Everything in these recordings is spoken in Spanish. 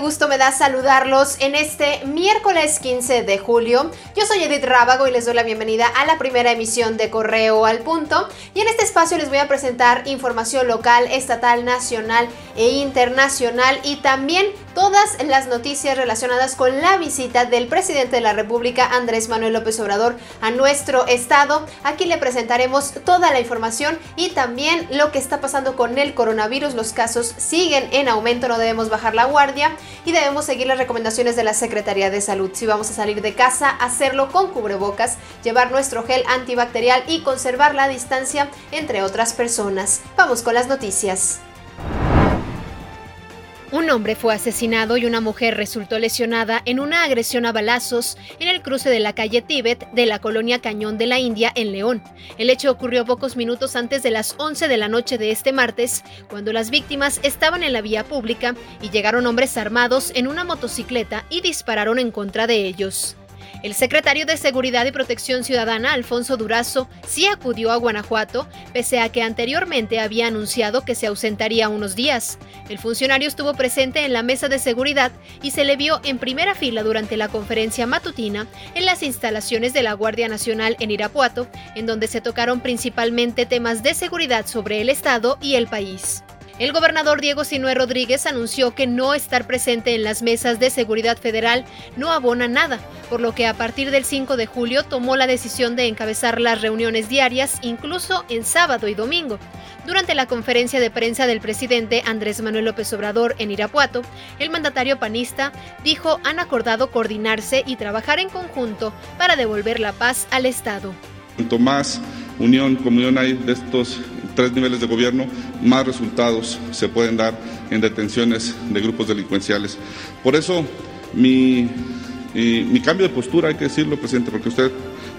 gusto me da saludarlos en este miércoles 15 de julio. Yo soy Edith Rábago y les doy la bienvenida a la primera emisión de Correo al Punto. Y en este espacio les voy a presentar información local, estatal, nacional e internacional y también todas las noticias relacionadas con la visita del presidente de la República, Andrés Manuel López Obrador, a nuestro estado. Aquí le presentaremos toda la información y también lo que está pasando con el coronavirus. Los casos siguen en aumento, no debemos bajar la guardia y debemos seguir las recomendaciones de la Secretaría de Salud. Si vamos a salir de casa, hacerlo con cubrebocas, llevar nuestro gel antibacterial y conservar la distancia entre otras personas. Vamos con las noticias. Un hombre fue asesinado y una mujer resultó lesionada en una agresión a balazos en el cruce de la calle Tíbet de la colonia Cañón de la India en León. El hecho ocurrió pocos minutos antes de las 11 de la noche de este martes, cuando las víctimas estaban en la vía pública y llegaron hombres armados en una motocicleta y dispararon en contra de ellos. El secretario de Seguridad y Protección Ciudadana, Alfonso Durazo, sí acudió a Guanajuato, pese a que anteriormente había anunciado que se ausentaría unos días. El funcionario estuvo presente en la mesa de seguridad y se le vio en primera fila durante la conferencia matutina en las instalaciones de la Guardia Nacional en Irapuato, en donde se tocaron principalmente temas de seguridad sobre el Estado y el país. El gobernador Diego Sinue Rodríguez anunció que no estar presente en las mesas de seguridad federal no abona nada, por lo que a partir del 5 de julio tomó la decisión de encabezar las reuniones diarias, incluso en sábado y domingo. Durante la conferencia de prensa del presidente Andrés Manuel López Obrador en Irapuato, el mandatario panista dijo han acordado coordinarse y trabajar en conjunto para devolver la paz al Estado. Cuanto más unión, comunión hay de estos tres niveles de gobierno, más resultados se pueden dar en detenciones de grupos delincuenciales. Por eso, mi, mi cambio de postura, hay que decirlo, presidente, porque usted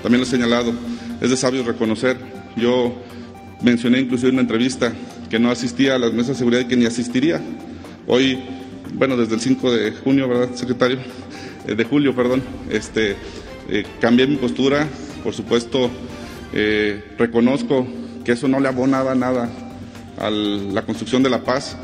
también lo ha señalado, es de sabio reconocer. Yo mencioné inclusive en una entrevista que no asistía a las mesas de seguridad y que ni asistiría. Hoy, bueno, desde el 5 de junio, ¿verdad, secretario? Eh, de julio, perdón, este, eh, cambié mi postura, por supuesto, eh, reconozco que eso no le abonaba nada a la construcción de la paz.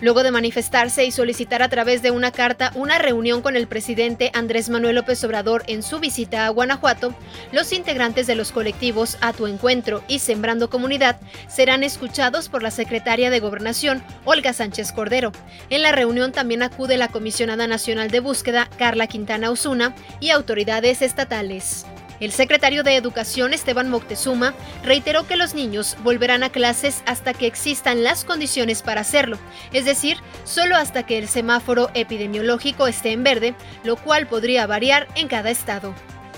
Luego de manifestarse y solicitar a través de una carta una reunión con el presidente Andrés Manuel López Obrador en su visita a Guanajuato, los integrantes de los colectivos A Tu Encuentro y Sembrando Comunidad serán escuchados por la secretaria de Gobernación, Olga Sánchez Cordero. En la reunión también acude la Comisionada Nacional de Búsqueda, Carla Quintana Osuna, y autoridades estatales. El secretario de Educación, Esteban Moctezuma, reiteró que los niños volverán a clases hasta que existan las condiciones para hacerlo, es decir, solo hasta que el semáforo epidemiológico esté en verde, lo cual podría variar en cada estado.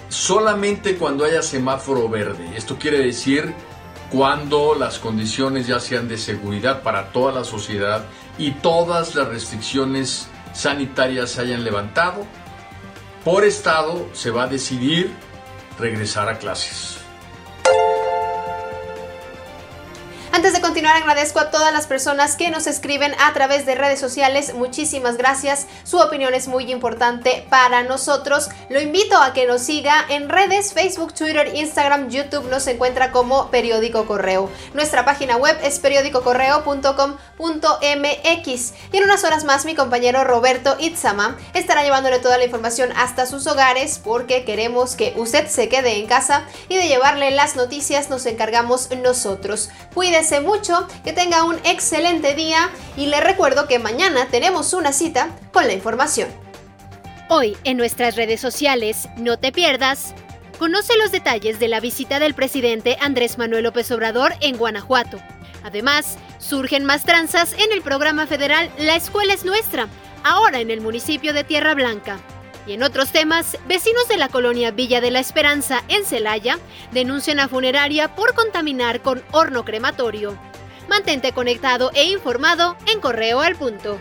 Solamente cuando haya semáforo verde. Esto quiere decir cuando las condiciones ya sean de seguridad para toda la sociedad y todas las restricciones sanitarias se hayan levantado. Por estado se va a decidir regresar a clases. Antes de continuar, agradezco a todas las personas que nos escriben a través de redes sociales. Muchísimas gracias. Su opinión es muy importante para nosotros. Lo invito a que nos siga en redes, Facebook, Twitter, Instagram, YouTube. Nos encuentra como Periódico Correo. Nuestra página web es periódicocorreo.com.mx. Y en unas horas más, mi compañero Roberto Itzama estará llevándole toda la información hasta sus hogares porque queremos que usted se quede en casa y de llevarle las noticias nos encargamos nosotros. Cuídese mucho, que tenga un excelente día y le recuerdo que mañana tenemos una cita con la información. Hoy en nuestras redes sociales, no te pierdas. Conoce los detalles de la visita del presidente Andrés Manuel López Obrador en Guanajuato. Además, surgen más tranzas en el programa federal La Escuela es Nuestra, ahora en el municipio de Tierra Blanca. Y en otros temas, vecinos de la colonia Villa de la Esperanza en Celaya denuncian a funeraria por contaminar con horno crematorio. Mantente conectado e informado en Correo al Punto.